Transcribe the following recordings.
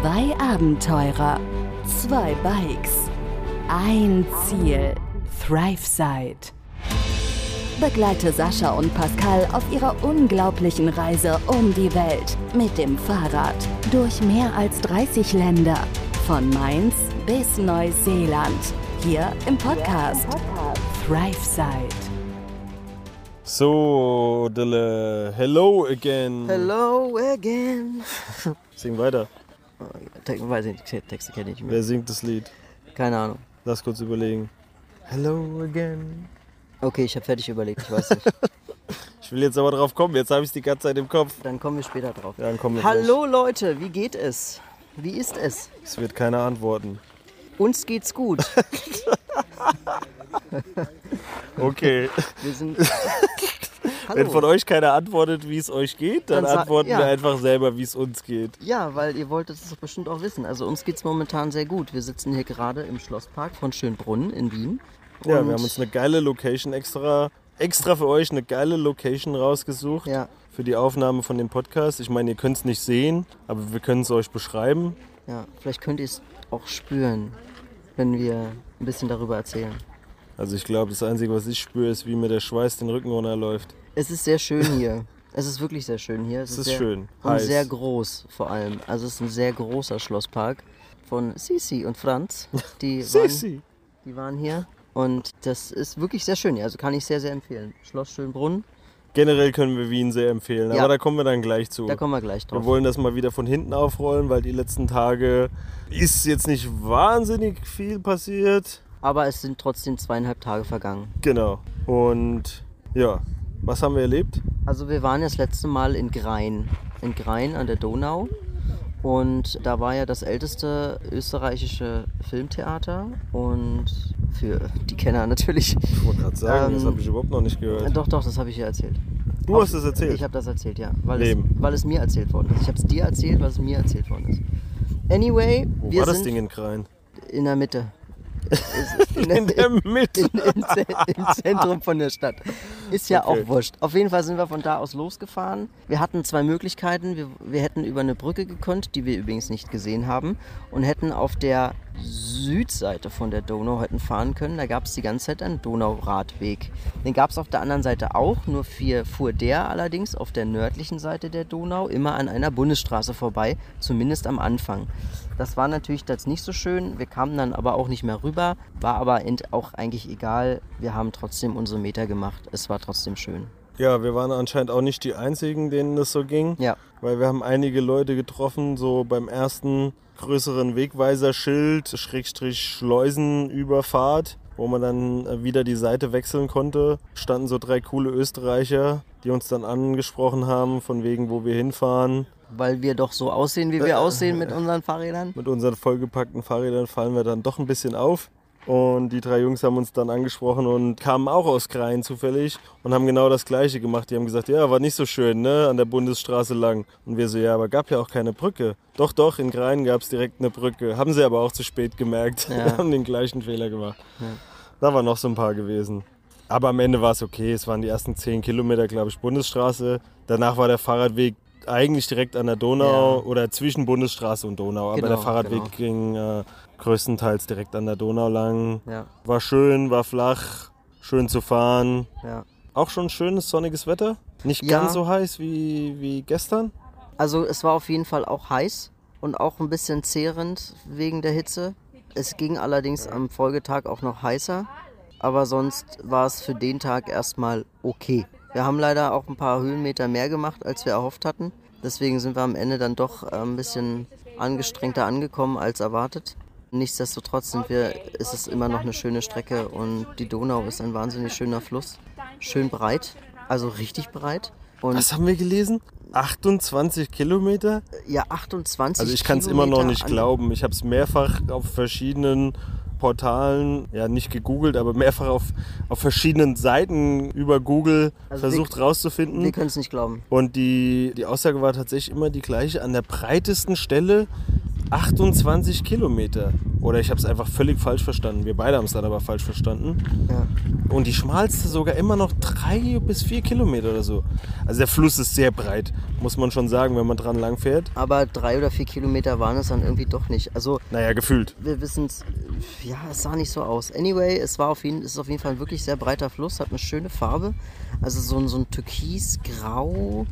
Zwei Abenteurer, zwei Bikes, ein Ziel, ThriveSide. Begleite Sascha und Pascal auf ihrer unglaublichen Reise um die Welt mit dem Fahrrad durch mehr als 30 Länder, von Mainz bis Neuseeland, hier im Podcast ThriveSide. So, Dille, hello again. Hello again. Sing weiter. Weiß ich nicht, Texte kenne ich nicht mehr. Wer singt das Lied? Keine Ahnung. Lass kurz überlegen. Hello again. Okay, ich habe fertig überlegt, ich weiß nicht. Ich will jetzt aber drauf kommen. Jetzt habe ich es die ganze Zeit im Kopf. Dann kommen wir später drauf. Ja, dann kommen wir Hallo Leute, wie geht es? Wie ist es? gleich. Es wird keiner antworten. Uns geht's gut. Okay. Wir sind. Wenn von Hallo. euch keiner antwortet, wie es euch geht, dann, Dann antworten ja. wir einfach selber, wie es uns geht. Ja, weil ihr wolltet es doch bestimmt auch wissen. Also uns geht's momentan sehr gut. Wir sitzen hier gerade im Schlosspark von Schönbrunn in Wien. Ja, wir haben uns eine geile Location extra, extra für euch eine geile Location rausgesucht. Ja, Für die Aufnahme von dem Podcast. Ich meine, ihr könnt es nicht sehen, aber wir können es euch beschreiben. ja. Vielleicht könnt ihr es auch spüren, wenn wir ein bisschen darüber erzählen. Also ich glaube, das Einzige, was ich spüre, ist, wie mir der Schweiß den Rücken runterläuft. Es ist sehr schön hier. Es ist wirklich sehr schön hier. Es ist sehr, schön. Und Heiß. sehr groß vor allem. Also es ist ein sehr großer Schlosspark von Sisi und Franz. Die, waren, Sissi. die waren hier. Und das ist wirklich sehr schön hier. Also kann ich sehr, sehr empfehlen. Schloss Schönbrunn, Generell können wir Wien sehr empfehlen, Ja. aber da kommen wir dann gleich zu. da kommen wir gleich drauf. wir wollen das mal wieder von hinten aufrollen, weil die letzten Tage ist jetzt nicht wahnsinnig viel passiert. Aber es sind trotzdem zweieinhalb Tage vergangen. Genau. Und ja, was haben wir erlebt? Also wir waren das letzte Mal in Grein. In Grein an der Donau. Und da war ja das älteste österreichische Filmtheater. Und für die Kenner natürlich. Ich wollte gerade sagen, das Ähm, habe ich überhaupt noch nicht gehört. Doch, doch, das habe ich dir erzählt. Du hast es erzählt. Ich habe das erzählt, ja. Weil es, Wem? weil es mir erzählt worden ist. Ich habe es dir erzählt, weil es mir erzählt worden ist. Anyway, Wo wir war das sind Ding in Krein? in der Mitte. In, In der Mitte. in, Ze- Im Zentrum von der Stadt. Ist ja Okay. auch wurscht. Auf jeden Fall sind wir von da aus losgefahren. Wir hatten zwei Möglichkeiten. Wir, wir hätten über eine Brücke gekonnt, die wir übrigens nicht gesehen haben, und hätten auf der Südseite von der Donau hätten fahren können. Da gab es die ganze Zeit einen Donauradweg. Den gab es auf der anderen Seite auch, nur vier fuhr der allerdings auf der nördlichen Seite der Donau immer an einer Bundesstraße vorbei, zumindest am Anfang. Das war natürlich jetzt nicht so schön. Wir kamen dann aber auch nicht mehr rüber. War aber auch eigentlich egal. Wir haben trotzdem unsere Meter gemacht. Es war trotzdem schön. Ja, wir waren anscheinend auch nicht die Einzigen, denen das so ging. Ja, Weil wir haben einige Leute getroffen, so beim ersten größeren Wegweiserschild, Schrägstrich Schleusenüberfahrt, wo man dann äh, wieder die Seite wechseln konnte, standen so drei coole Österreicher, die uns dann angesprochen haben, von wegen, wo wir hinfahren. weil wir doch so aussehen, wie wir aussehen mit unseren Fahrrädern. Mit unseren vollgepackten Fahrrädern fallen wir dann doch ein bisschen auf. Und die drei Jungs haben uns dann angesprochen und kamen auch aus Krain zufällig und haben genau das Gleiche gemacht. Die haben gesagt, ja, war nicht so schön, ne, an der Bundesstraße lang. Und wir so, ja, aber gab ja auch keine Brücke. Doch, doch, in Krain gab es direkt eine Brücke. Haben sie aber auch zu spät gemerkt. Ja. haben den gleichen Fehler gemacht. Da waren noch so ein paar gewesen. Aber am Ende war es okay. Es waren die ersten zehn Kilometer, glaube ich, Bundesstraße. Danach war der Fahrradweg eigentlich direkt an der Donau Ja. oder zwischen Bundesstraße und Donau. Aber Genau, der Fahrradweg genau. ging äh, größtenteils direkt an der Donau lang. Ja, War schön, war flach, schön zu fahren. ja. Auch schon schönes sonniges Wetter. Nicht Ja. ganz so heiß wie, wie gestern. Also es war auf jeden Fall auch heiß und auch ein bisschen zehrend wegen der Hitze. Es ging allerdings am Folgetag auch noch heißer, aber sonst war es für den Tag erstmal okay. Wir haben leider auch ein paar Höhenmeter mehr gemacht, als wir erhofft hatten. Deswegen sind wir am Ende dann doch äh, ein bisschen angestrengter angekommen als erwartet. Nichtsdestotrotz sind wir, ist es immer noch eine schöne Strecke und die Donau ist ein wahnsinnig schöner Fluss. Schön breit, also richtig breit. Und Was haben wir gelesen? 28 Kilometer? ja, 28 Also ich kann es immer noch nicht glauben. Ich habe es mehrfach auf verschiedenen Portalen, ja nicht gegoogelt, aber mehrfach auf, auf verschiedenen Seiten über Google Also versucht Wir rauszufinden. können es nicht glauben. Und die, die Aussage war tatsächlich immer die gleiche. An der breitesten Stelle 28 Kilometer. Oder ich habe es einfach völlig falsch verstanden. Wir beide haben es dann aber falsch verstanden. Ja. Und die schmalste sogar immer noch drei bis vier Kilometer oder so. Also der Fluss ist sehr breit, muss man schon sagen, wenn man dran lang fährt. Aber drei oder vier Kilometer waren es dann irgendwie doch nicht. Also Naja, gefühlt. wir wissen es, ja, es sah nicht so aus. Anyway, es war auf jeden, es ist auf jeden Fall ein wirklich sehr breiter Fluss, hat eine schöne Farbe. Also so ein, so ein türkis-grau,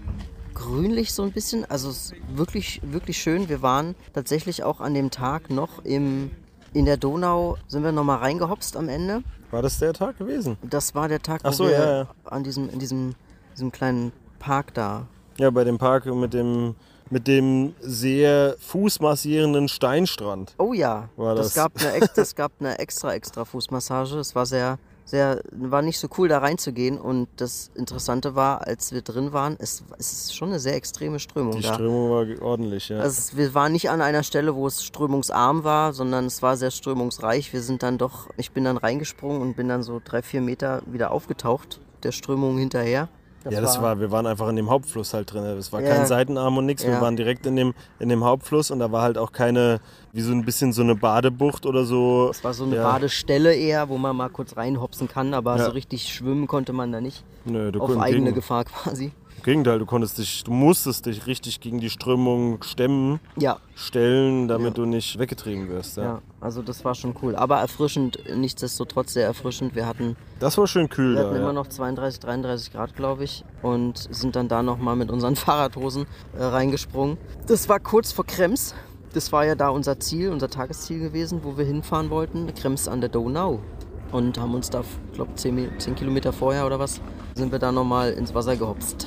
grünlich so ein bisschen. Also es ist wirklich, wirklich schön. Wir waren tatsächlich auch an dem Tag noch im, in der Donau, sind wir nochmal reingehopst am Ende. War das der Tag gewesen? Das war der Tag, wo Ach so, wir ja, ja. an diesem, in diesem, diesem kleinen Park da. Ja, bei dem Park mit dem, mit dem sehr fußmassierenden Steinstrand. Oh ja, War das, das. gab eine, das gab eine extra, extra Fußmassage. Es war sehr, sehr, war nicht so cool da reinzugehen. Und das Interessante war, als wir drin waren, es, es ist schon eine sehr extreme Strömung Die da. Strömung war ordentlich, ja. Also wir waren nicht an einer Stelle, wo es strömungsarm war, sondern es war sehr strömungsreich. Wir sind dann doch, ich bin dann reingesprungen und bin dann so drei, vier Meter wieder aufgetaucht, der Strömung hinterher. Ja, das war, wir waren einfach in dem Hauptfluss halt drin. Es war Ja. kein Seitenarm und nichts. Wir Ja. waren direkt in dem, in dem Hauptfluss und da war halt auch keine, wie so ein bisschen so eine Badebucht oder so. Es war so eine ja. Badestelle eher, wo man mal kurz reinhopsen kann, aber so richtig schwimmen konnte man da nicht. Nö, du Auf eigene Gefahr quasi. Im Gegenteil, du konntest dich, du musstest dich richtig gegen die Strömung stemmen, Ja, stellen, damit Ja. du nicht weggetrieben wirst. Ja. Ja, also das war schon cool. Aber erfrischend, nichtsdestotrotz sehr erfrischend. Wir hatten, Das war schön kühl wir da. hatten immer noch 32, 33 Grad, glaube ich. Und sind dann da nochmal mit unseren Fahrradhosen äh, reingesprungen. Das war kurz vor Krems. Das war ja da unser Ziel, unser Tagesziel gewesen, wo wir hinfahren wollten. Krems an der Donau. Und haben uns da, ich glaube, 10, Mi- 10 Kilometer vorher oder was, sind wir da nochmal ins Wasser gehopst.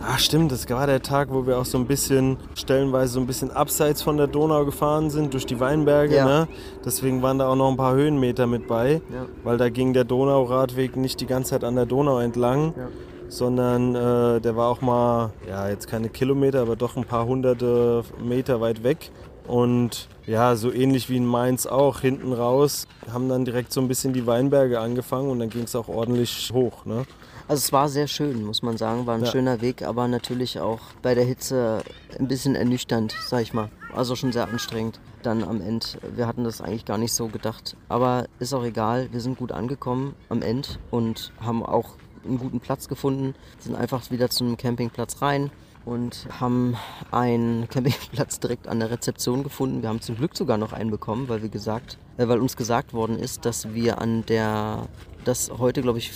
Ach stimmt, das war der Tag, wo wir auch so ein bisschen, stellenweise so ein bisschen abseits von der Donau gefahren sind, durch die Weinberge. Ja. Ne? Deswegen waren da auch noch ein paar Höhenmeter mit bei, Ja. weil da ging der Donauradweg nicht die ganze Zeit an der Donau entlang, Ja. sondern äh, der war auch mal, ja jetzt keine Kilometer, aber doch ein paar hunderte Meter weit weg. Und ja, so ähnlich wie in Mainz auch, hinten raus, haben dann direkt so ein bisschen die Weinberge angefangen und dann ging es auch ordentlich hoch. Ne? Also es war sehr schön, muss man sagen. War ein Ja. schöner Weg, aber natürlich auch bei der Hitze ein bisschen ernüchternd, sag ich mal. Also schon sehr anstrengend dann am Ende. Wir hatten das eigentlich gar nicht so gedacht. Aber ist auch egal, wir sind gut angekommen am Ende und haben auch einen guten Platz gefunden. Sind einfach wieder zu einem Campingplatz rein und haben einen Campingplatz direkt an der Rezeption gefunden. Wir haben zum Glück sogar noch einen bekommen, weil wir gesagt, äh, weil uns gesagt worden ist, dass wir an der, dass heute glaube ich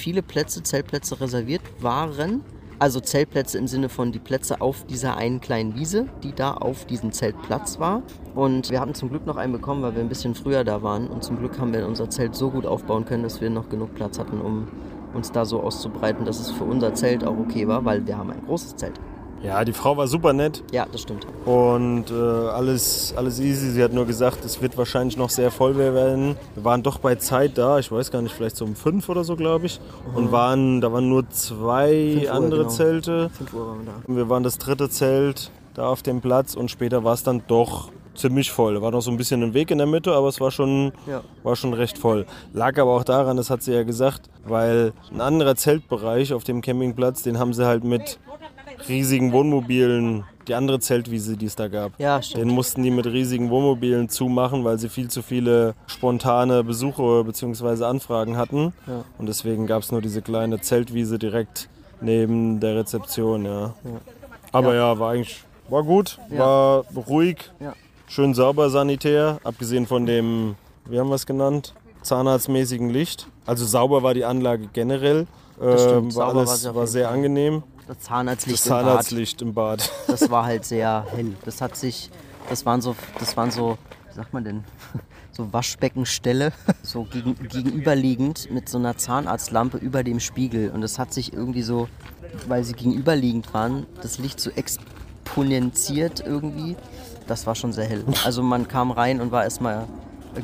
viele Plätze, Zeltplätze reserviert waren. Also Zeltplätze im Sinne von die Plätze auf dieser einen kleinen Wiese, die da auf diesem Zeltplatz war. Und wir hatten zum Glück noch einen bekommen, weil wir ein bisschen früher da waren. Und zum Glück haben wir unser Zelt so gut aufbauen können, dass wir noch genug Platz hatten, um uns da so auszubreiten, dass es für unser Zelt auch okay war, weil wir haben ein großes Zelt. Ja, die Frau war super nett. Ja, das stimmt. Und äh, alles, alles easy. Sie hat nur gesagt, es wird wahrscheinlich noch sehr voll werden. Wir waren doch bei Zeit da, ich weiß gar nicht, vielleicht so um fünf oder so, glaube ich. Und waren, da waren nur zwei Uhr, andere genau. Zelte. 5 Uhr waren wir da. Und wir waren das dritte Zelt da auf dem Platz und später war es dann doch ziemlich voll. War noch so ein bisschen ein Weg in der Mitte, aber es war schon, Ja. war schon recht voll. Lag aber auch daran, das hat sie ja gesagt, weil ein anderer Zeltbereich auf dem Campingplatz, den haben sie halt mit riesigen Wohnmobilen, die andere Zeltwiese, die es da gab. Ja, stimmt. Den mussten die mit riesigen Wohnmobilen zumachen, weil sie viel zu viele spontane Besuche bzw. Anfragen hatten. Ja. Und deswegen gab es nur diese kleine Zeltwiese direkt neben der Rezeption. Ja. Aber ja. war eigentlich war gut, Ja. war ruhig, Ja. schön sauber sanitär, abgesehen von dem, wie haben wir es genannt, zahnarztmäßigen Licht. Also sauber war die Anlage generell. Ähm, war war alles war jeden sehr angenehm. Das Zahnarztlicht Das im Bad. Zahnarztlicht im Bad. das war halt sehr hell. Das hat sich, das waren so, das waren so, wie sagt man denn, so Waschbeckenstelle, so gegen, gegenüberliegend mit so einer Zahnarztlampe über dem Spiegel. Und das hat sich irgendwie so, weil sie gegenüberliegend waren, das Licht so exponentiert irgendwie. Das war schon sehr hell. Also man kam rein und war erstmal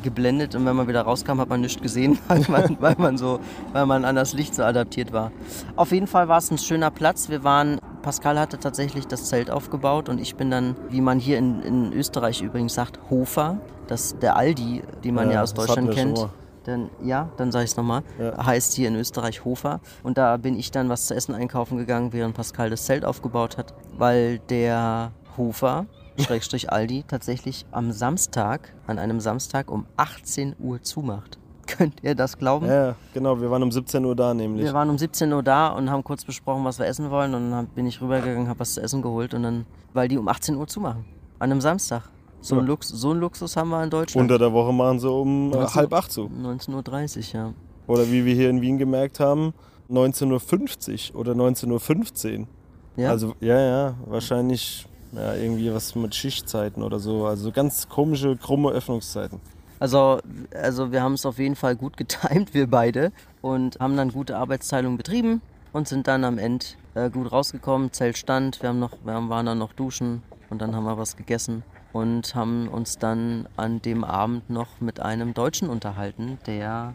geblendet und wenn man wieder rauskam, hat man nichts gesehen, weil man, weil man so, weil man an das Licht so adaptiert war. Auf jeden Fall war es ein schöner Platz. Wir waren, Pascal hatte tatsächlich das Zelt aufgebaut und ich bin dann, wie man hier in, in Österreich übrigens sagt, Hofer. Das der Aldi, den man ja, Ja, aus Deutschland kennt. Dann, ja, dann sage ich es nochmal. Ja. Heißt hier in Österreich Hofer. Und da bin ich dann was zu essen einkaufen gegangen, während Pascal das Zelt aufgebaut hat, weil der Hofer Schrägstrich Aldi, tatsächlich am Samstag, an einem Samstag um 18 Uhr zumacht. Könnt ihr das glauben? Ja, genau, wir waren um 17 Uhr da nämlich. Wir waren um 17 Uhr da und haben kurz besprochen, was wir essen wollen. Und dann bin ich rübergegangen, habe was zu essen geholt. Und dann, weil die um 18 Uhr zumachen. An einem Samstag. So, Ja. einen, Lux, so einen Luxus haben wir in Deutschland. Unter der Woche machen sie um äh, Also- halb acht zu. 19.30 Uhr, ja. Oder wie wir hier in Wien gemerkt haben, 19.50 Uhr oder 19.15 Uhr. ja? Also, ja, ja, wahrscheinlich ja, irgendwie was mit Schichtzeiten oder so. Also ganz komische, krumme Öffnungszeiten. Also, also wir haben es auf jeden Fall gut getimt, wir beide, und haben dann gute Arbeitsteilung betrieben und sind dann am Ende äh, gut rausgekommen. Zelt stand, wir, haben noch, wir waren dann noch duschen und dann haben wir was gegessen und haben uns dann an dem Abend noch mit einem Deutschen unterhalten, der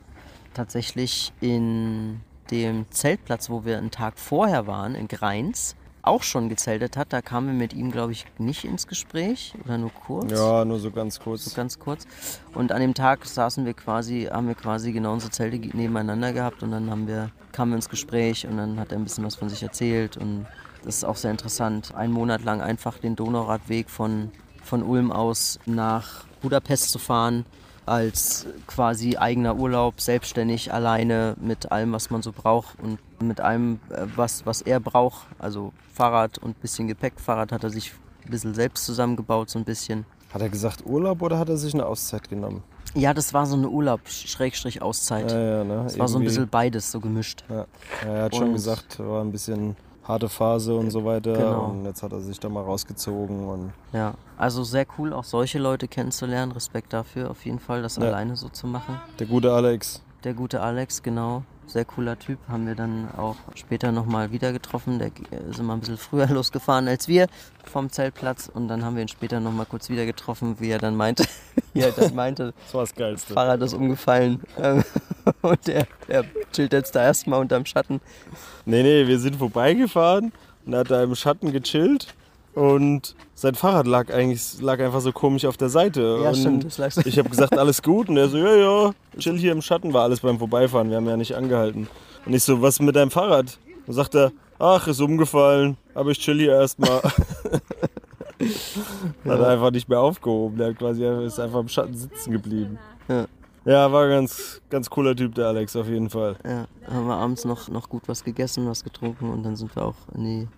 tatsächlich in dem Zeltplatz, wo wir einen Tag vorher waren, in Greins, auch schon gezeltet hat. Da kamen wir mit ihm, glaube ich, nicht ins Gespräch oder nur kurz Ja, nur so ganz kurz. so ganz kurz. Und an dem Tag saßen wir quasi, haben wir quasi genau unsere Zelte nebeneinander gehabt und dann haben wir, kamen wir ins Gespräch und dann hat er ein bisschen was von sich erzählt und das ist auch sehr interessant. Einen Monat lang einfach den Donauradweg von, von Ulm aus nach Budapest zu fahren als quasi eigener Urlaub, selbstständig, alleine mit allem, was man so braucht und mit allem, äh, was, was er braucht. Also Fahrrad und ein bisschen Gepäck. Fahrrad hat er sich ein bisschen selbst zusammengebaut, so ein bisschen. Hat er gesagt Urlaub oder hat er sich eine Auszeit genommen? Ja, das war so eine Urlaub-Auszeit. Ja, ja, ne? Das war so ein bisschen beides, so gemischt. Ja. Er hat schon Und- gesagt, war ein bisschen harte Phase und so weiter. Genau. Und jetzt hat er sich da mal rausgezogen. Und Ja, also sehr cool, auch solche Leute kennenzulernen. Respekt dafür auf jeden Fall, das Ja. alleine so zu machen. der gute Alex. Der gute Alex, genau. Sehr cooler Typ. Haben wir dann auch später nochmal wieder getroffen. Der ist immer ein bisschen früher losgefahren als wir vom Zeltplatz. Und dann haben wir ihn später nochmal kurz wieder getroffen, wie er dann meinte, wie er dann meinte, Das war das Geilste. Fahrrad ist umgefallen. Ähm, Und der, der chillt jetzt da erstmal unterm Schatten. Nee, nee, wir sind vorbeigefahren und er hat da im Schatten gechillt. Und sein Fahrrad lag eigentlich lag einfach so komisch auf der Seite. Ja, und stimmt, das lag so- Ich habe gesagt, alles gut. Und er so, ja, ja, chill hier im Schatten, war alles beim Vorbeifahren. Wir haben ja nicht angehalten. Und ich so, was mit deinem Fahrrad? Und sagt er, ach, ist umgefallen, aber ich chill hier erstmal. Hat er einfach nicht mehr aufgehoben. Der hat quasi ist einfach im Schatten sitzen geblieben. Ja. Ja, war ganz, ganz cooler Typ, der Alex, auf jeden Fall. Ja, haben wir abends noch, noch gut was gegessen, was getrunken und dann sind wir auch in die,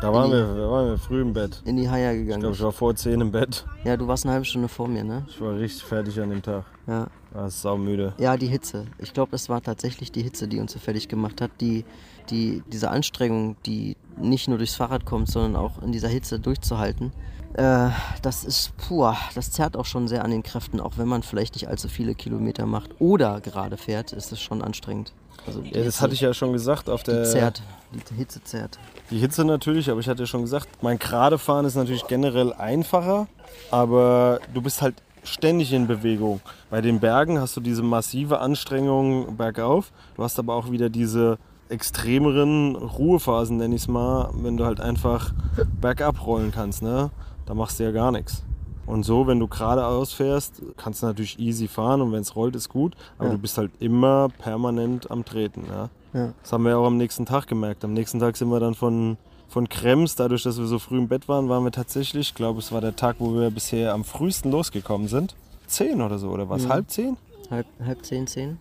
Da waren wir, da waren wir früh im Bett. in die Ich gegangen. glaube, ich war vor 10 im Bett. ja, du warst eine halbe Stunde vor mir, ne? Ich war richtig fertig an dem Tag. Ja. War saumüde. Ja, die Hitze. Ich glaube, es war tatsächlich die Hitze, die uns so fertig gemacht hat. Die, die, diese Anstrengung, die nicht nur durchs Fahrrad kommt, sondern auch in dieser Hitze durchzuhalten. Äh, das ist puh, das zerrt auch schon sehr an den Kräften, auch wenn man vielleicht nicht allzu viele Kilometer macht oder gerade fährt, ist es schon anstrengend. Also die Ja, das hatte ich ja schon gesagt auf die der. zerrt. Die Hitze zerrt. Die Hitze natürlich, aber ich hatte ja schon gesagt, mein Geradefahren ist natürlich generell einfacher, aber du bist halt ständig in Bewegung. Bei den Bergen hast du diese massive Anstrengung bergauf, du hast aber auch wieder diese extremeren Ruhephasen, nenn ich es mal, wenn du halt einfach bergab rollen kannst, ne? Da machst du ja gar nichts. Und so, wenn du geradeaus fährst, kannst du natürlich easy fahren und wenn es rollt, ist gut, aber Ja. du bist halt immer permanent am Treten, ja? Ja. Das haben wir auch am nächsten Tag gemerkt. Am nächsten Tag sind wir dann von, von Krems, dadurch, dass wir so früh im Bett waren, waren wir tatsächlich, ich glaube, es war der Tag, wo wir bisher am frühesten losgekommen sind. Zehn oder so, oder was? Mhm. Halb zehn? Halb, halb zehn, zehn?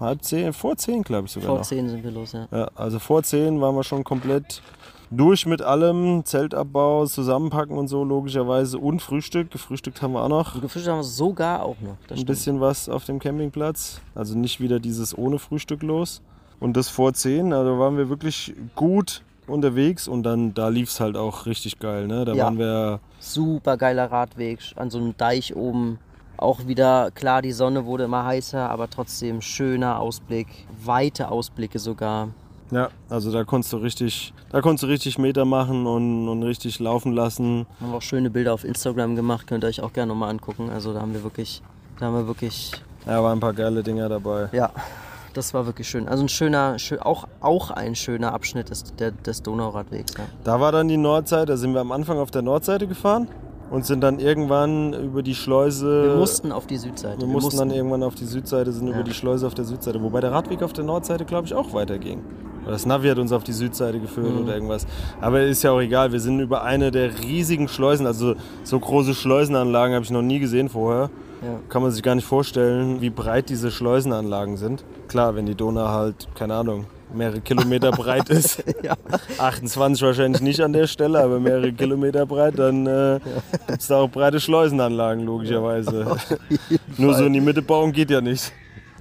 Halb zehn? Vor zehn, glaube ich sogar Vor noch. zehn sind wir los, ja. Ja, also vor zehn waren wir schon komplett durch mit allem. Zeltabbau, Zusammenpacken und so, logischerweise. Und Frühstück. Gefrühstückt haben wir auch noch. Und gefrühstückt haben wir sogar auch noch. Ein bisschen was auf dem Campingplatz. Also nicht wieder dieses ohne Frühstück los. Und das vor 10, also waren wir wirklich gut unterwegs und dann da lief es halt auch richtig geil. Ne? Da Ja. waren wir, Super geiler Radweg an so einem Deich oben. Auch wieder, klar, die Sonne wurde immer heißer, aber trotzdem schöner Ausblick. Weite Ausblicke sogar. Ja, also da konntest du richtig, da konntest du richtig Meter machen und, und richtig laufen lassen. Haben wir auch schöne Bilder auf Instagram gemacht, könnt ihr euch auch gerne nochmal angucken. Also da haben wir wirklich, da haben wir wirklich, Ja, waren ein paar geile Dinger dabei. ja, das war wirklich schön. Also ein schöner, schö- auch, auch ein schöner Abschnitt des, der, des Donauradwegs. Ja. Da war dann die Nordseite, da sind wir am Anfang auf der Nordseite gefahren und sind dann irgendwann über die Schleuse. Wir mussten auf die Südseite. wir mussten dann irgendwann auf die Südseite, sind über die Schleuse auf der Südseite. Wobei der Radweg auf der Nordseite, glaube ich, auch weiterging. Das Navi hat uns auf die Südseite geführt mhm. oder irgendwas. Aber ist ja auch egal, wir sind über eine der riesigen Schleusen, also so große Schleusenanlagen habe ich noch nie gesehen vorher. Ja. Kann man sich gar nicht vorstellen, wie breit diese Schleusenanlagen sind. Klar, wenn die Donau halt, keine Ahnung, mehrere Kilometer breit ist. ja. 28 wahrscheinlich nicht an der Stelle, aber mehrere Kilometer breit, dann äh, ja. gibt es da auch breite Schleusenanlagen, logischerweise. Nur so in die Mitte bauen geht ja nicht.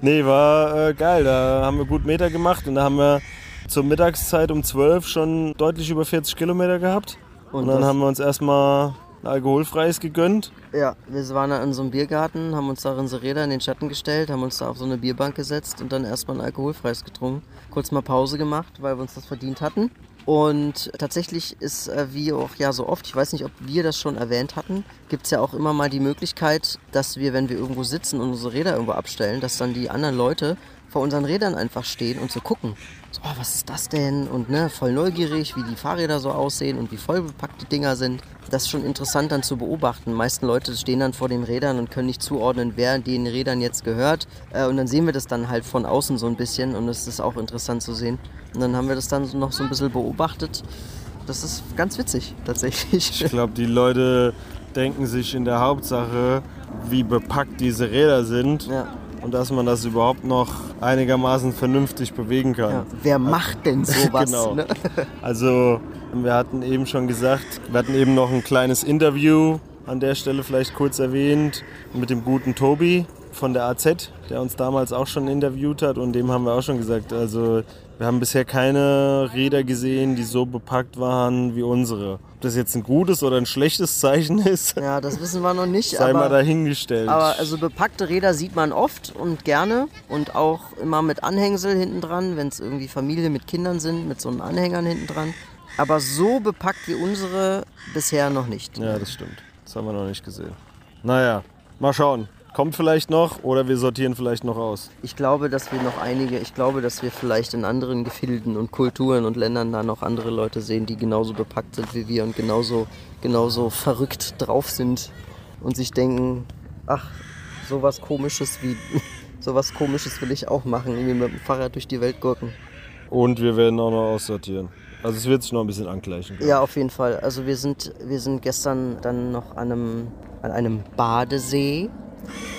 Nee, war äh, geil. Da haben wir gut Meter gemacht und da haben wir zur Mittagszeit um 12 schon deutlich über 40 Kilometer gehabt. Und, und dann haben wir uns erstmal alkoholfreies gegönnt. Ja, wir waren da in so einem Biergarten, haben uns da unsere Räder in den Schatten gestellt, haben uns da auf so eine Bierbank gesetzt und dann erstmal ein alkoholfreies getrunken. Kurz mal Pause gemacht, weil wir uns das verdient hatten. Und tatsächlich ist, äh, wie auch ja so oft, ich weiß nicht, ob wir das schon erwähnt hatten, gibt es ja auch immer mal die Möglichkeit, dass wir, wenn wir irgendwo sitzen und unsere Räder irgendwo abstellen, dass dann die anderen Leute vor unseren Rädern einfach stehen und so gucken. So, oh, was ist das denn? Und ne, voll neugierig, wie die Fahrräder so aussehen und wie voll bepackt die Dinger sind. Das ist schon interessant dann zu beobachten. Die meisten Leute stehen dann vor den Rädern und können nicht zuordnen, wer den Rädern jetzt gehört. Äh, und dann sehen wir das dann halt von außen so ein bisschen und es ist auch interessant zu sehen. Und dann haben wir das dann noch so ein bisschen beobachtet. Das ist ganz witzig, tatsächlich. Ich glaube, die Leute denken sich in der Hauptsache, wie bepackt diese Räder sind. Ja und dass man das überhaupt noch einigermaßen vernünftig bewegen kann. Ja, wer macht denn sowas? genau. Ne? Also wir hatten eben schon gesagt, wir hatten eben noch ein kleines Interview an der Stelle vielleicht kurz erwähnt mit dem guten Tobi von der AZ, der uns damals auch schon interviewt hat und dem haben wir auch schon gesagt, also wir haben bisher keine Räder gesehen, die so bepackt waren wie unsere. Ob das jetzt ein gutes oder ein schlechtes Zeichen ist, ja, das wissen wir noch nicht. Sei aber, mal dahingestellt. Aber also bepackte Räder sieht man oft und gerne und auch immer mit Anhängsel hinten dran, wenn es irgendwie Familie mit Kindern sind, mit so einem Anhängern hinten dran. Aber so bepackt wie unsere bisher noch nicht. Ja, das stimmt. Das haben wir noch nicht gesehen. Naja, mal schauen. Kommt vielleicht noch oder wir sortieren vielleicht noch aus. Ich glaube, dass wir noch einige, ich glaube, dass wir vielleicht in anderen Gefilden und Kulturen und Ländern da noch andere Leute sehen, die genauso bepackt sind wie wir und genauso, genauso verrückt drauf sind und sich denken, ach, sowas komisches wie, sowas komisches will ich auch machen, irgendwie mit dem Fahrrad durch die Welt gurken. Und wir werden auch noch aussortieren. Also es wird sich noch ein bisschen angleichen. Ja, auf jeden Fall. Also wir sind, wir sind gestern dann noch an einem, an einem Badesee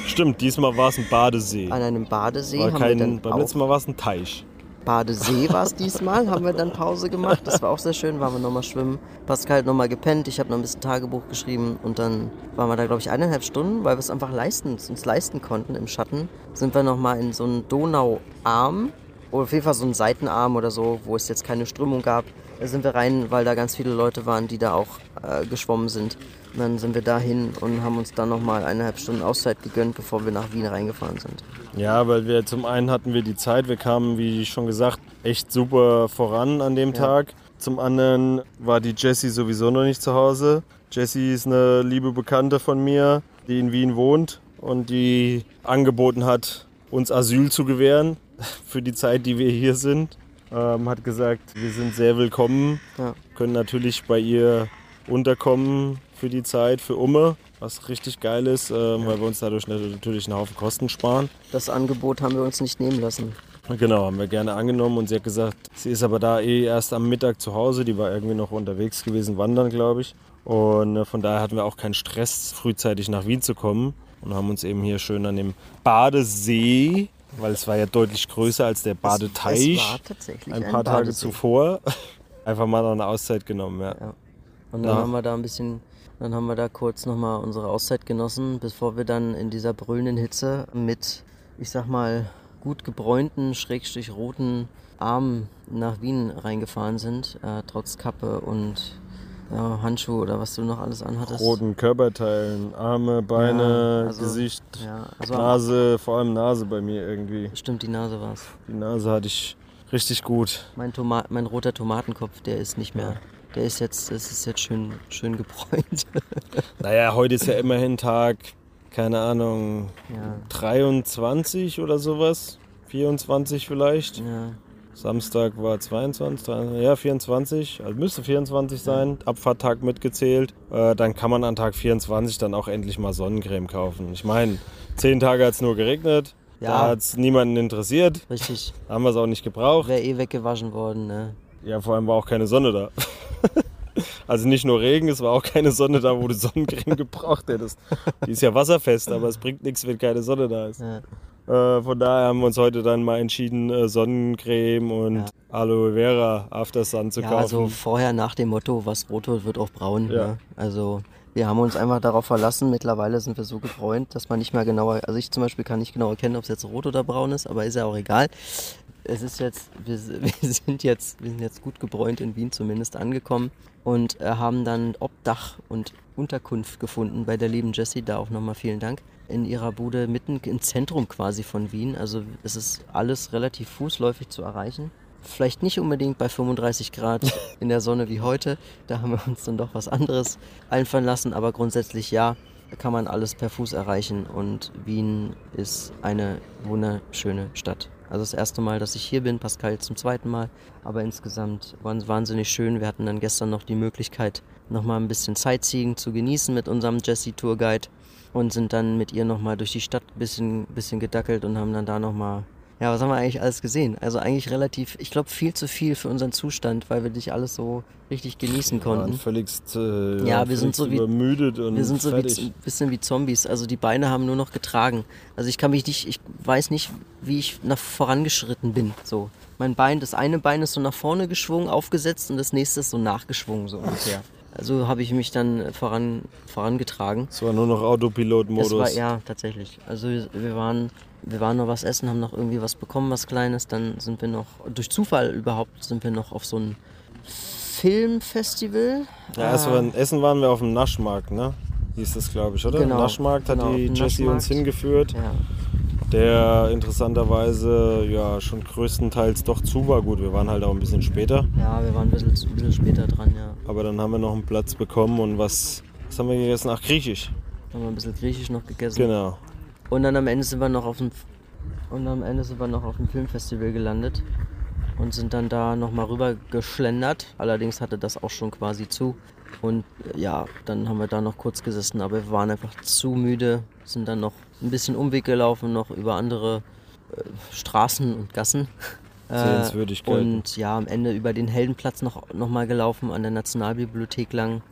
Stimmt, diesmal war es ein Badesee. An einem Badesee war haben kein, wir dann Beim letzten Mal war es ein Teich. Badesee war es diesmal, haben wir dann Pause gemacht. Das war auch sehr schön, waren wir nochmal schwimmen. Pascal hat nochmal gepennt, ich habe noch ein bisschen Tagebuch geschrieben und dann waren wir da, glaube ich, eineinhalb Stunden, weil wir es einfach leisten, uns leisten konnten im Schatten. Sind wir nochmal in so einen Donauarm, oder auf jeden Fall so einen Seitenarm oder so, wo es jetzt keine Strömung gab. Da sind wir rein, weil da ganz viele Leute waren, die da auch äh, geschwommen sind. Und dann sind wir dahin und haben uns dann nochmal eineinhalb Stunden Auszeit gegönnt, bevor wir nach Wien reingefahren sind. Ja, weil wir zum einen hatten wir die Zeit, wir kamen, wie schon gesagt, echt super voran an dem ja. Tag. Zum anderen war die Jessie sowieso noch nicht zu Hause. Jessie ist eine liebe Bekannte von mir, die in Wien wohnt und die angeboten hat, uns Asyl zu gewähren für die Zeit, die wir hier sind. Ähm, hat gesagt, wir sind sehr willkommen, ja. können natürlich bei ihr unterkommen für die Zeit, für Umme, was richtig geil ist, äh, weil wir uns dadurch natürlich einen Haufen Kosten sparen. Das Angebot haben wir uns nicht nehmen lassen. Genau, haben wir gerne angenommen und sie hat gesagt, sie ist aber da eh erst am Mittag zu Hause, die war irgendwie noch unterwegs gewesen, wandern glaube ich. Und äh, von daher hatten wir auch keinen Stress, frühzeitig nach Wien zu kommen und haben uns eben hier schön an dem Badesee, weil es war ja deutlich größer als der Badeteich, ein paar ein Tage zuvor, einfach mal noch eine Auszeit genommen. Ja. ja. Und dann ja. haben wir da ein bisschen, dann haben wir da kurz nochmal unsere Auszeit genossen, bevor wir dann in dieser brüllenden Hitze mit, ich sag mal, gut gebräunten, schrägstrich roten Armen nach Wien reingefahren sind, äh, trotz Kappe und ja, Handschuhe oder was du noch alles anhattest. Roten Körperteilen, Arme, Beine, ja, also, Gesicht, ja, also Nase, vor allem Nase bei mir irgendwie. Stimmt, die Nase war's. Die Nase hatte ich richtig gut. Mein, Toma mein roter Tomatenkopf, der ist nicht mehr. Der ist jetzt, das ist jetzt schön, schön gebräunt. naja, heute ist ja immerhin Tag, keine Ahnung, ja. 23 oder sowas. 24 vielleicht. Ja. Samstag war 22, 23, ja 24, also müsste 24 sein, Abfahrttag mitgezählt. Äh, dann kann man an Tag 24 dann auch endlich mal Sonnencreme kaufen. Ich meine, zehn Tage hat es nur geregnet, Ja. Da hat es niemanden interessiert. Richtig. Haben wir es auch nicht gebraucht. Wäre eh weggewaschen worden, ne? Ja, vor allem war auch keine Sonne da. Also nicht nur Regen, es war auch keine Sonne da, wo du Sonnencreme gebraucht hättest. Die ist ja wasserfest, aber es bringt nichts, wenn keine Sonne da ist. Ja. Äh, von daher haben wir uns heute dann mal entschieden, äh, Sonnencreme und Ja. Aloe Vera After Sun zu Ja, kaufen. also vorher nach dem Motto, was rot wird, wird auch braun. Ja. Ne? Also wir haben uns einfach darauf verlassen. Mittlerweile sind wir so gebräunt, dass man nicht mehr genauer, also ich zum Beispiel kann nicht genau erkennen, ob es jetzt rot oder braun ist, aber ist ja auch egal. Es ist jetzt, wir, wir sind jetzt, wir sind jetzt gut gebräunt in Wien zumindest angekommen und äh, haben dann Obdach und Unterkunft gefunden bei der lieben Jessie. Da auch nochmal vielen Dank. In ihrer Bude mitten im Zentrum quasi von Wien. Also es ist alles relativ fußläufig zu erreichen. Vielleicht nicht unbedingt bei 35 Grad in der Sonne wie heute. Da haben wir uns dann doch was anderes einfallen lassen. Aber grundsätzlich ja, kann man alles per Fuß erreichen. Und Wien ist eine wunderschöne Stadt. Also das erste Mal, dass ich hier bin, Pascal zum zweiten Mal. Aber insgesamt war es wahnsinnig schön. Wir hatten dann gestern noch die Möglichkeit, nochmal ein bisschen Sightseeing zu genießen mit unserem Jessie Tourguide. Und sind dann mit ihr nochmal durch die Stadt ein bisschen, bisschen gedackelt und haben dann da nochmal ja, was haben wir eigentlich alles gesehen? Also eigentlich relativ, ich glaube viel zu viel für unseren Zustand, weil wir nicht alles so richtig genießen konnten. völligst, äh, Ja, wir sind so wie- übermüdet und Wir sind so fertig. ein bisschen wie Zombies. Also die Beine haben nur noch getragen. Also ich kann mich nicht, ich weiß nicht, wie ich nach vorangeschritten bin. So. Mein Bein, das eine Bein ist so nach vorne geschwungen, aufgesetzt und das nächste ist so nachgeschwungen, so ungefähr. Also habe ich mich dann voran, vorangetragen. Es war nur noch Autopilot-Modus. ja, tatsächlich. Also wir waren, wir waren noch was essen, haben noch irgendwie was bekommen, was Kleines. Dann sind wir noch, durch Zufall überhaupt, sind wir noch auf so ein Filmfestival. Ja, erst Ah, waren, Essen waren wir auf dem Naschmarkt, ne? Hieß das, glaube ich, oder? Genau, Naschmarkt hat genau, die Jessie uns Naschmarkt. hingeführt, ja. der interessanterweise ja schon größtenteils doch zu war. Gut, wir waren halt auch ein bisschen später, ja, wir waren ein bisschen, ein bisschen später dran, ja. aber dann haben wir noch einen Platz bekommen und was, was haben wir gegessen? Ach, Griechisch. Haben wir ein bisschen Griechisch noch gegessen. Genau. Und dann am Ende sind wir noch auf dem und am Ende sind wir noch auf dem Filmfestival gelandet und sind dann da nochmal rüber geschlendert. Allerdings hatte das auch schon quasi zu. Und äh, ja, dann haben wir da noch kurz gesessen, aber wir waren einfach zu müde, sind dann noch ein bisschen Umweg gelaufen, noch über andere äh, Straßen und Gassen. Äh, Sehenswürdigkeiten. und ja, am Ende über den Heldenplatz noch, noch mal gelaufen, an der Nationalbibliothek lang.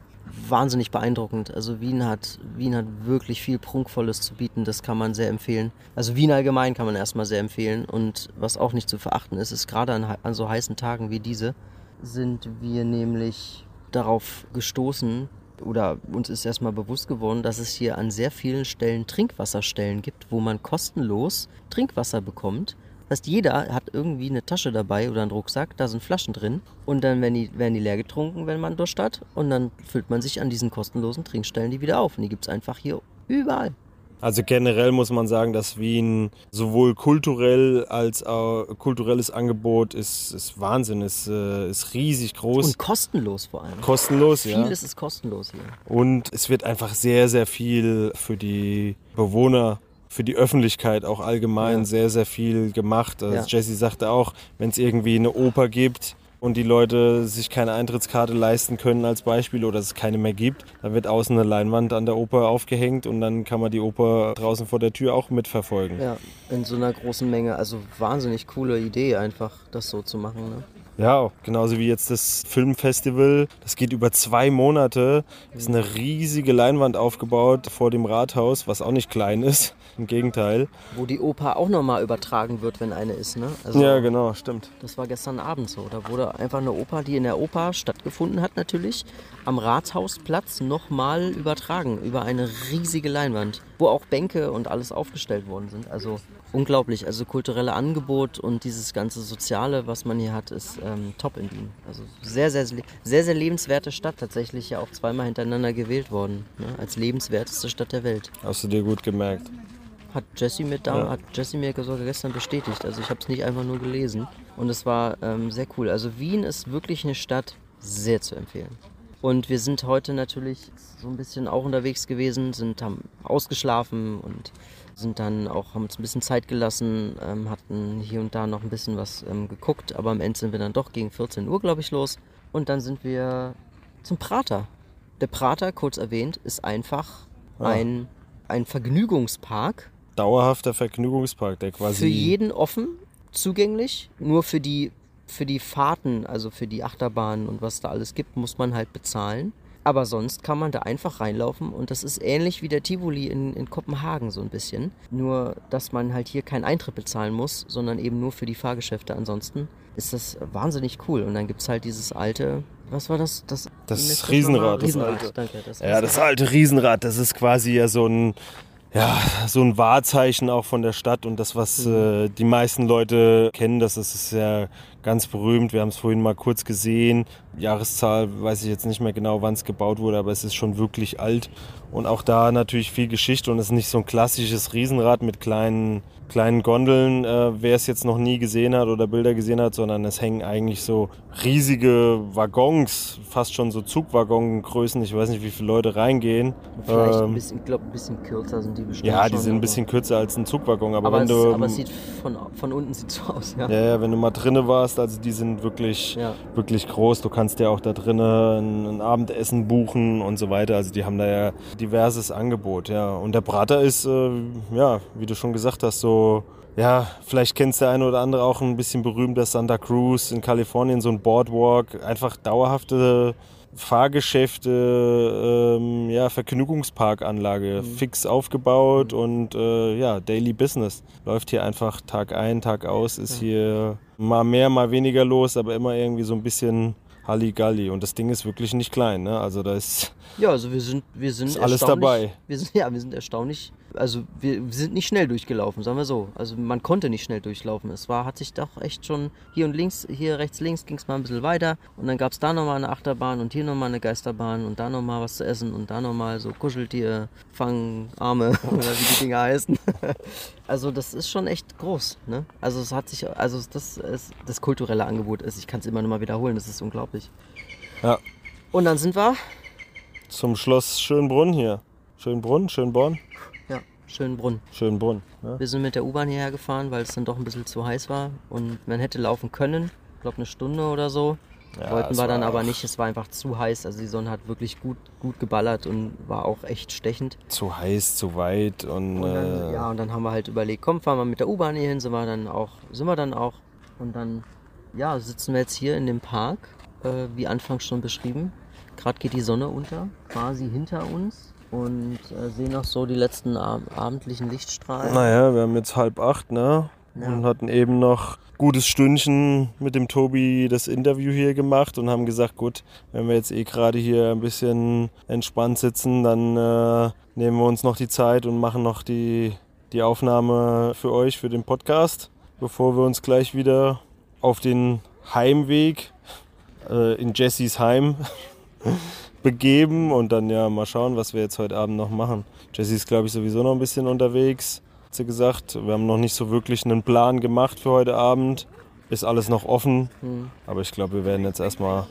Wahnsinnig beeindruckend. Also Wien hat, Wien hat wirklich viel Prunkvolles zu bieten. Das kann man sehr empfehlen. Also Wien allgemein kann man erstmal sehr empfehlen. Und was auch nicht zu verachten ist, ist gerade an, an so heißen Tagen wie diese, sind wir nämlich darauf gestoßen, oder uns ist erstmal bewusst geworden, dass es hier an sehr vielen Stellen Trinkwasserstellen gibt, wo man kostenlos Trinkwasser bekommt. Das heißt, jeder hat irgendwie eine Tasche dabei oder einen Rucksack, da sind Flaschen drin und dann werden die, werden die leer getrunken, wenn man Durst hat und dann füllt man sich an diesen kostenlosen Trinkstellen die wieder auf und die gibt es einfach hier überall. Also generell muss man sagen, dass Wien sowohl kulturell als auch kulturelles Angebot ist, ist Wahnsinn, ist, äh, ist riesig groß, Und kostenlos vor allem. kostenlos, ja. Vieles ist kostenlos hier. Und es wird einfach sehr, sehr viel für die Bewohner, für die Öffentlichkeit auch allgemein Ja. sehr, sehr viel gemacht. Also Ja. Jesse sagte auch, wenn es irgendwie eine Oper gibt und die Leute sich keine Eintrittskarte leisten können als Beispiel oder es keine mehr gibt, dann wird außen eine Leinwand an der Oper aufgehängt und dann kann man die Oper draußen vor der Tür auch mitverfolgen. Ja, in so einer großen Menge. Also wahnsinnig coole Idee einfach, das so zu machen. Ne? Ja, genauso wie jetzt das Filmfestival. Das geht über zwei Monate. Es ist eine riesige Leinwand aufgebaut vor dem Rathaus, was auch nicht klein ist. Im Gegenteil. Wo die Oper auch nochmal übertragen wird, wenn eine ist. Ne? Also, Ja, genau, stimmt. Das war gestern Abend so. Da wurde einfach eine Oper, die in der Oper stattgefunden hat, natürlich, am Rathausplatz nochmal übertragen über eine riesige Leinwand, wo auch Bänke und alles aufgestellt worden sind. Also unglaublich. Also kulturelle Angebot und dieses ganze Soziale, was man hier hat, ist ähm, top in Wien. Also sehr, sehr, sehr, sehr lebenswerte Stadt. Tatsächlich ja auch zweimal hintereinander gewählt worden. Ne? Als lebenswerteste Stadt der Welt. Hast du dir gut gemerkt. Hat Jesse mir, da, Ja. hat Jesse mir sogar gestern bestätigt. Also ich habe es nicht einfach nur gelesen. Und es war ähm, sehr cool. Also Wien ist wirklich eine Stadt sehr zu empfehlen. Und wir sind heute natürlich so ein bisschen auch unterwegs gewesen, sind haben ausgeschlafen und sind dann auch, haben uns ein bisschen Zeit gelassen, ähm, hatten hier und da noch ein bisschen was ähm, geguckt, aber am Ende sind wir dann doch gegen 14 Uhr, glaube ich, los. Und dann sind wir zum Prater. Der Prater, kurz erwähnt, ist einfach Ah. ein, ein Vergnügungspark dauerhafter Vergnügungspark, der quasi. Für jeden offen, zugänglich. Nur für die, für die Fahrten, also für die Achterbahnen und was da alles gibt, muss man halt bezahlen. Aber sonst kann man da einfach reinlaufen und das ist ähnlich wie der Tivoli in, in Kopenhagen so ein bisschen. Nur, dass man halt hier keinen Eintritt bezahlen muss, sondern eben nur für die Fahrgeschäfte. Ansonsten ist das wahnsinnig cool. Und dann gibt es halt dieses alte, was war das? Das, das Riesenrad. Das Riesenrad, das danke. Das ja, das alte Riesenrad, das ist quasi ja so ein ja, so ein Wahrzeichen auch von der Stadt und das, was mhm. äh, die meisten Leute kennen, das ist ja ganz berühmt. Wir haben es vorhin mal kurz gesehen. Jahreszahl weiß ich jetzt nicht mehr genau, wann es gebaut wurde, aber es ist schon wirklich alt. Und auch da natürlich viel Geschichte und es ist nicht so ein klassisches Riesenrad mit kleinen kleinen Gondeln, äh, wer es jetzt noch nie gesehen hat oder Bilder gesehen hat, sondern es hängen eigentlich so riesige Waggons, fast schon so Zugwaggongrößen. Ich weiß nicht, wie viele Leute reingehen. Vielleicht ähm, ein bisschen, glaube ein bisschen kürzer sind die bestimmt. Ja, die sind ein bisschen kürzer als ein Zugwaggon. Aber, aber wenn es, du, aber es sieht von, von unten sieht so aus, ja. ja. Ja, wenn du mal drinne warst, also die sind wirklich, ja. wirklich groß. Du kannst ja auch da drinnen ein, ein Abendessen buchen und so weiter. Also die haben da ja diverses Angebot, ja. Und der Prater ist, äh, ja, wie du schon gesagt hast, so ja, vielleicht kennst der eine oder andere auch ein bisschen berühmter Santa Cruz in Kalifornien, so ein Boardwalk, einfach dauerhafte Fahrgeschäfte, ähm, ja, Vergnügungsparkanlage, mhm. fix aufgebaut mhm. und äh, ja, Daily Business. Läuft hier einfach Tag ein, Tag aus, ist ja. hier mal mehr, mal weniger los, aber immer irgendwie so ein bisschen Halligalli. Und das Ding ist wirklich nicht klein, ne? Also da ist. Ja, also wir sind, wir sind alles dabei. Wir sind, ja, wir sind erstaunlich also wir, sind nicht schnell durchgelaufen, sagen wir so. Also man konnte nicht schnell durchlaufen. Es war, hat sich doch echt schon hier und links, hier rechts, links ging es mal ein bisschen weiter und dann gab es da nochmal eine Achterbahn und hier nochmal eine Geisterbahn und da nochmal was zu essen und da nochmal so Kuscheltier, Fangarme oder wie die Dinger heißen. also das ist schon echt groß. Ne? Also es hat sich, also das ist das kulturelle Angebot ist, ich kann es immer noch mal wiederholen, das ist unglaublich. Ja. Und dann sind wir zum Schloss Schönbrunn hier. Schönbrunn, Schönborn. Schönbrunn. Schönbrunn. Ja. Wir sind mit der U-Bahn hierher gefahren, weil es dann doch ein bisschen zu heiß war und man hätte laufen können. Ich glaube eine Stunde oder so. Ja, Wollten wir dann aber nicht, es war einfach zu heiß. Also die Sonne hat wirklich gut, gut geballert und war auch echt stechend. Zu heiß, zu weit und. und dann, äh ja, und dann haben wir halt überlegt, komm, fahren wir mit der U-Bahn hier hin, sind wir dann auch, sind wir dann auch. Und dann, ja, sitzen wir jetzt hier in dem Park, äh, wie anfangs schon beschrieben. Gerade geht die Sonne unter, quasi hinter uns und äh, sehe noch so die letzten ab abendlichen Lichtstrahlen. Naja, wir haben jetzt halb acht, ne? Ja. Und hatten eben noch gutes Stündchen mit dem Tobi das Interview hier gemacht und haben gesagt, gut, wenn wir jetzt eh gerade hier ein bisschen entspannt sitzen, dann äh, nehmen wir uns noch die Zeit und machen noch die, die Aufnahme für euch, für den Podcast, bevor wir uns gleich wieder auf den Heimweg äh, in Jessys Heim begeben und dann ja mal schauen, was wir jetzt heute Abend noch machen. Jessie ist, glaube ich, sowieso noch ein bisschen unterwegs, hat sie gesagt. Wir haben noch nicht so wirklich einen Plan gemacht für heute Abend. Ist alles noch offen. Mhm. Aber ich glaube, wir werden jetzt erstmal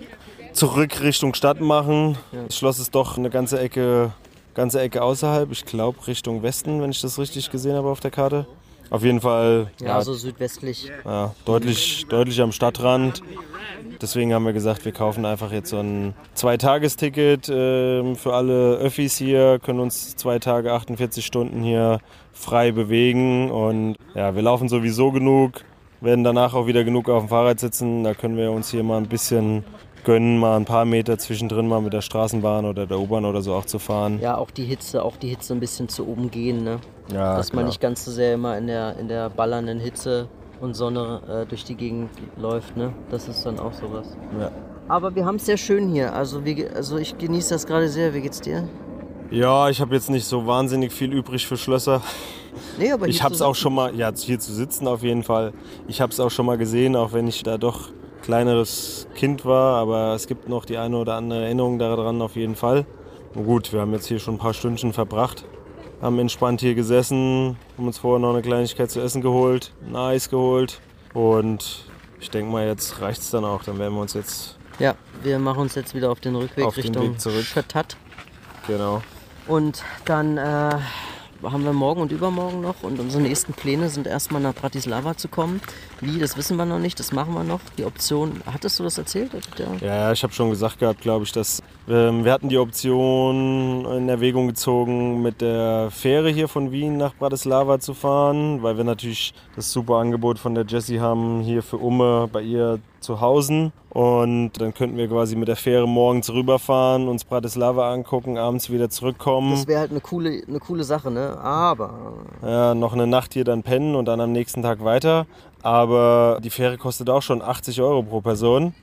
zurück Richtung Stadt machen. Ja. Das Schloss ist doch eine ganze Ecke, ganze Ecke außerhalb. Ich glaube Richtung Westen, wenn ich das richtig gesehen habe auf der Karte. Auf jeden Fall. Ja, ja so südwestlich. Ja, deutlich, deutlich am Stadtrand. Deswegen haben wir gesagt, wir kaufen einfach jetzt so ein Zweitagesticket äh, für alle Öffis hier, können uns zwei Tage, 48 Stunden hier frei bewegen. Und ja, wir laufen sowieso genug, werden danach auch wieder genug auf dem Fahrrad sitzen. Da können wir uns hier mal ein bisschen gönnen, mal ein paar Meter zwischendrin mal mit der Straßenbahn oder der U-Bahn oder so auch zu fahren. Ja, auch die Hitze, auch die Hitze ein bisschen zu umgehen, ne? Ja, Dass klar. man nicht ganz so sehr immer in der, in der ballernden Hitze und Sonne äh, durch die Gegend läuft, ne? Das ist dann auch sowas. Ja. Aber wir haben es sehr schön hier. Also, wie, also ich genieße das gerade sehr. Wie geht's dir? Ja, ich habe jetzt nicht so wahnsinnig viel übrig für Schlösser. Nee, aber ich habe es auch schon mal, ja, hier zu sitzen auf jeden Fall. Ich habe es auch schon mal gesehen, auch wenn ich da doch kleineres Kind war, aber es gibt noch die eine oder andere Erinnerung daran auf jeden Fall. Und gut, wir haben jetzt hier schon ein paar Stündchen verbracht, haben entspannt hier gesessen, haben uns vorher noch eine Kleinigkeit zu essen geholt, ein Eis geholt und ich denke mal, jetzt reicht es dann auch. Dann werden wir uns jetzt. Ja, wir machen uns jetzt wieder auf den Rückweg auf Richtung den Weg zurück. Genau. Und dann äh, haben wir morgen und übermorgen noch und unsere nächsten Pläne sind erstmal nach Bratislava zu kommen. Wie, das wissen wir noch nicht, das machen wir noch. Die Option, hattest du das erzählt? Ja, ja ich habe schon gesagt gehabt, glaube ich, dass ähm, wir hatten die Option in Erwägung gezogen, mit der Fähre hier von Wien nach Bratislava zu fahren, weil wir natürlich das super Angebot von der Jessie haben, hier für Umme bei ihr zu Hause. Und dann könnten wir quasi mit der Fähre morgens rüberfahren, uns Bratislava angucken, abends wieder zurückkommen. Das wäre halt eine coole, eine coole Sache, ne? Aber. Ja, noch eine Nacht hier dann pennen und dann am nächsten Tag weiter. Aber die Fähre kostet auch schon 80 Euro pro Person.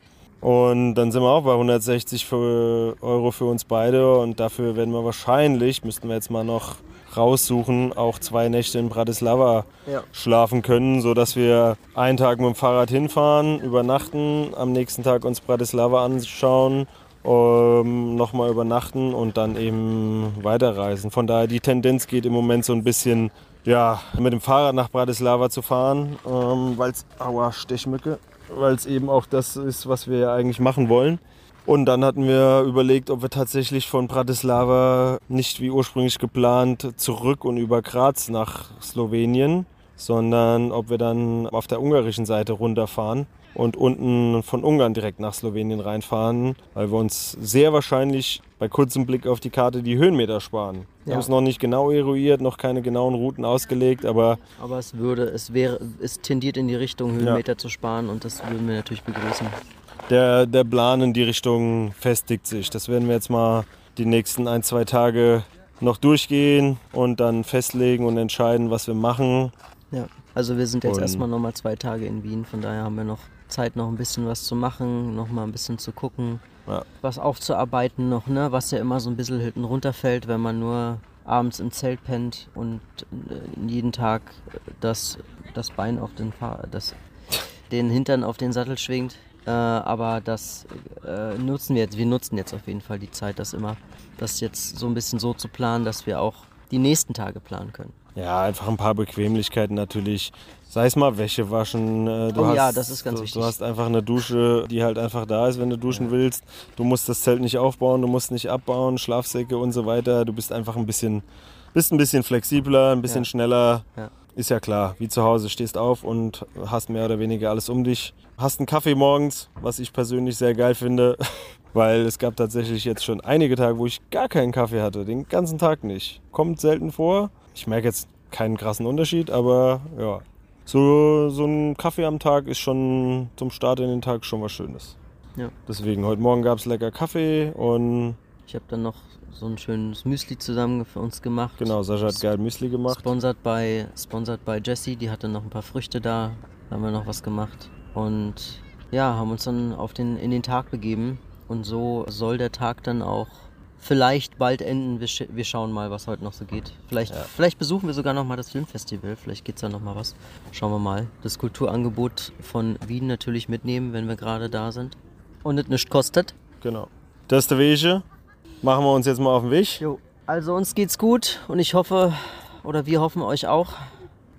Und dann sind wir auch bei 160 für Euro für uns beide. Und dafür werden wir wahrscheinlich, müssten wir jetzt mal noch raussuchen, auch zwei Nächte in Bratislava ja. schlafen können, sodass wir einen Tag mit dem Fahrrad hinfahren, übernachten, am nächsten Tag uns Bratislava anschauen, ähm, nochmal übernachten und dann eben weiterreisen. Von daher die Tendenz geht im Moment so ein bisschen ja, mit dem Fahrrad nach Bratislava zu fahren, ähm, weil es, aua, Stechmücke, weil es eben auch das ist, was wir ja eigentlich machen wollen. Und dann hatten wir überlegt, ob wir tatsächlich von Bratislava nicht wie ursprünglich geplant zurück und über Graz nach Slowenien, sondern ob wir dann auf der ungarischen Seite runterfahren und unten von Ungarn direkt nach Slowenien reinfahren, weil wir uns sehr wahrscheinlich bei kurzem Blick auf die Karte die Höhenmeter sparen. Wir ja. haben es noch nicht genau eruiert, noch keine genauen Routen ausgelegt, aber. Aber es würde, es wäre, es tendiert in die Richtung, Höhenmeter ja. zu sparen und das würden wir natürlich begrüßen. Der, der Plan in die Richtung festigt sich. Das werden wir jetzt mal die nächsten ein, zwei Tage noch durchgehen und dann festlegen und entscheiden, was wir machen. Ja, also wir sind jetzt und erstmal nochmal zwei Tage in Wien, von daher haben wir noch Zeit, noch ein bisschen was zu machen, noch mal ein bisschen zu gucken, ja. was aufzuarbeiten noch, ne? was ja immer so ein bisschen hinten runterfällt, wenn man nur abends im Zelt pennt und äh, jeden Tag das, das Bein auf den Fahr das, den Hintern auf den Sattel schwingt. Äh, aber das äh, nutzen wir jetzt. Wir nutzen jetzt auf jeden Fall die Zeit, das immer, das jetzt so ein bisschen so zu planen, dass wir auch die nächsten Tage planen können. Ja, einfach ein paar Bequemlichkeiten natürlich. Sei es mal Wäsche waschen. Äh, du oh hast, ja, das ist ganz du, wichtig. Du hast einfach eine Dusche, die halt einfach da ist, wenn du duschen ja. willst. Du musst das Zelt nicht aufbauen, du musst nicht abbauen, Schlafsäcke und so weiter. Du bist einfach ein bisschen, bist ein bisschen flexibler, ein bisschen ja. schneller. Ja. Ist ja klar, wie zu Hause stehst auf und hast mehr oder weniger alles um dich. Hast einen Kaffee morgens, was ich persönlich sehr geil finde, weil es gab tatsächlich jetzt schon einige Tage, wo ich gar keinen Kaffee hatte, den ganzen Tag nicht. Kommt selten vor. Ich merke jetzt keinen krassen Unterschied, aber ja, so, so ein Kaffee am Tag ist schon zum Start in den Tag schon was Schönes. Ja. Deswegen, heute Morgen gab es lecker Kaffee und. Ich habe dann noch so ein schönes Müsli zusammen für uns gemacht. Genau, Sascha hat geil Müsli gemacht. Sponsored bei, sponsored bei Jessie, die hatte noch ein paar Früchte da. Da haben wir noch was gemacht. Und ja, haben uns dann auf den, in den Tag begeben. Und so soll der Tag dann auch vielleicht bald enden. Wir, sch wir, schauen mal, was heute noch so geht. Vielleicht, ja. vielleicht besuchen wir sogar noch mal das Filmfestival. Vielleicht geht es da noch mal was. Schauen wir mal. Das Kulturangebot von Wien natürlich mitnehmen, wenn wir gerade da sind. Und es nichts kostet. Genau. Das ist der Wege. Machen wir uns jetzt mal auf den Weg. Jo. Also uns geht's gut und ich hoffe, oder wir hoffen euch auch.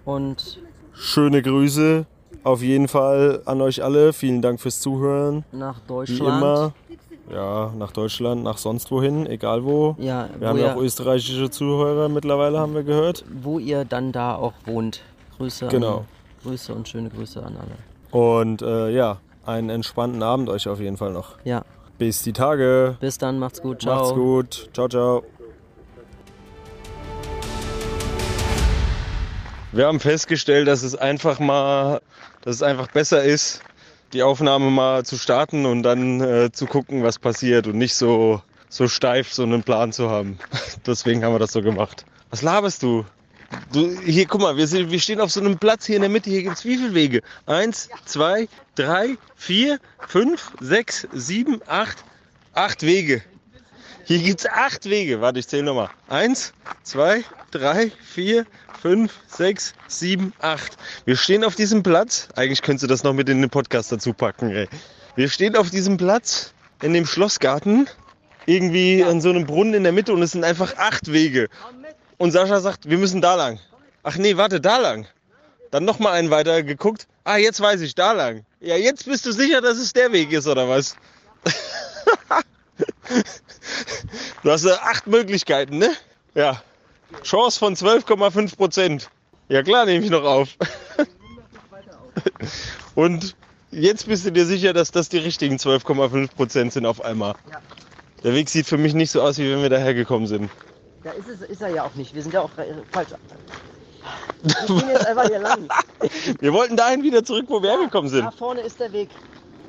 Und schöne Grüße auf jeden Fall an euch alle. Vielen Dank fürs Zuhören. Nach Deutschland. Wie immer. Ja, nach Deutschland, nach sonst wohin, egal wo. Ja, wir haben ja auch österreichische Zuhörer mittlerweile, haben wir gehört. Wo ihr dann da auch wohnt. Grüße, genau. an, Grüße und schöne Grüße an alle. Und äh, ja, einen entspannten Abend euch auf jeden Fall noch. Ja. Bis die Tage. Bis dann, macht's gut. Ciao. Macht's gut. Ciao, ciao. Wir haben festgestellt, dass es einfach mal, dass es einfach besser ist, die Aufnahme mal zu starten und dann äh, zu gucken, was passiert und nicht so, so steif so einen Plan zu haben. Deswegen haben wir das so gemacht. Was laberst du? Du, hier, guck mal, wir, sind, wir stehen auf so einem Platz hier in der Mitte. Hier gibt es wie viele Wege? Eins, zwei, drei, vier, fünf, sechs, sieben, acht. Acht Wege. Hier gibt es acht Wege. Warte, ich zähle nochmal. Eins, zwei, drei, vier, fünf, sechs, sieben, acht. Wir stehen auf diesem Platz. Eigentlich könntest du das noch mit in den Podcast dazu packen, ey. Wir stehen auf diesem Platz in dem Schlossgarten. Irgendwie in so einem Brunnen in der Mitte und es sind einfach acht Wege. Und Sascha sagt, wir müssen da lang. Ach nee, warte, da lang. Dann nochmal einen weiter geguckt. Ah, jetzt weiß ich, da lang. Ja, jetzt bist du sicher, dass es der Weg ist, oder was? du hast äh, acht Möglichkeiten, ne? Ja. Chance von 12,5 Prozent. Ja klar, nehme ich noch auf. Und jetzt bist du dir sicher, dass das die richtigen 12,5 Prozent sind auf einmal. Ja. Der Weg sieht für mich nicht so aus, wie wenn wir daher gekommen sind. Ja, ist, es, ist er ja auch nicht. Wir sind ja auch äh, falsch. Ich bin jetzt einfach hier lang. Wir wollten dahin wieder zurück, wo wir hergekommen sind. Da vorne ist der Weg.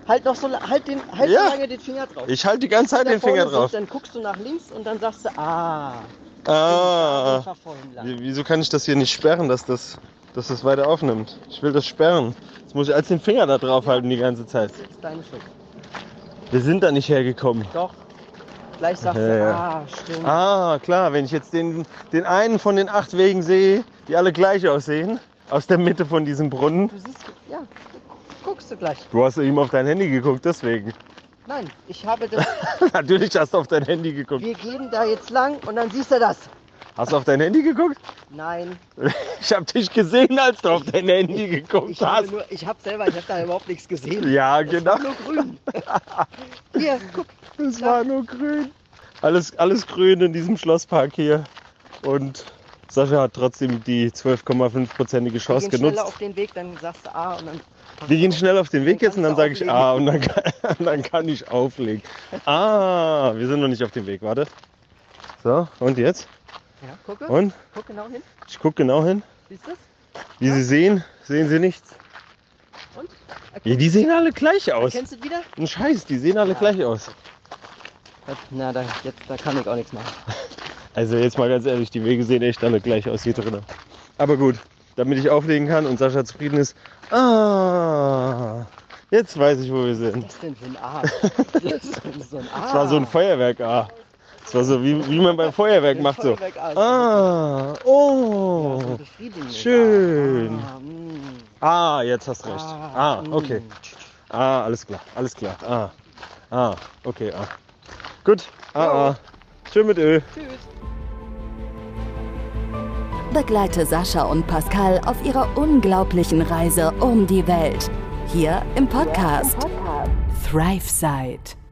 Halt noch so, halt den, halt Ja. so lange den Finger drauf. Ich halte die ganze Zeit Da den Finger drauf. Dann guckst du nach links und dann sagst du, ah, Ah. Wieso kann ich das hier nicht sperren, dass das, dass das weiter aufnimmt? Ich will das sperren. Jetzt muss ich als den Finger da drauf halten die ganze Zeit. Das ist deine Schuld. Wir sind da nicht hergekommen. Doch. Gleich sagst Ja, du, ja. ah, stimmt. Ah, klar, wenn ich jetzt den, den einen von den acht Wegen sehe, die alle gleich aussehen, aus der Mitte von diesem Brunnen. Du siehst, ja, guckst du gleich. Du hast eben auf dein Handy geguckt, deswegen. Nein, ich habe das, Natürlich hast du auf dein Handy geguckt. wir gehen da jetzt lang und dann siehst du das. Hast du auf dein Handy geguckt? Nein, Ich habe dich gesehen, als du auf dein Handy geguckt ich hast. nur, ich habe selber, ich habe da überhaupt nichts gesehen. Ja, Es genau. nur grün. Hier, guck. Es war nur grün. Alles, alles grün in diesem Schlosspark hier. Und Sascha hat trotzdem die 12,5-prozentige Wir Chance gehen schneller genutzt. auf den Weg, dann sagst du ah und dann. Wir gehen schnell auf den Weg jetzt und dann sage ich ah und dann kann, dann kann ich auflegen. Ah, wir sind noch nicht auf dem Weg, warte. So, und jetzt? Ja, gucke. Und? Guck genau hin. Ich gucke genau hin. Siehst du? Wie Sie sehen, sehen Sie nichts. Und? Ja, die sehen alle gleich aus. Kennst du wieder? Ein Scheiß, die sehen alle Ja. gleich aus. Das- Na, da, jetzt, da kann ich auch nichts machen. Also jetzt mal ganz ehrlich, die Wege sehen echt alle gleich aus hier drinnen. Aber gut, damit ich auflegen kann und Sascha zufrieden ist. Ah, jetzt weiß ich, wo wir sind. Was denn für ein A? Das ist so ein A. Das war so ein Feuerwerk A. Das war so, wie, wie man beim Feuerwerk macht so. Ah, oh. schön. Ah, mm. Ah, jetzt hast recht. Ah, mm. okay. Ah, alles klar, alles klar. Ah, ah, okay, ah. Gut, ah, ah. Schön mit Öl. Tschüss. Begleite Sascha und Pascal auf ihrer unglaublichen Reise um die Welt. Hier im Podcast ThriveSide.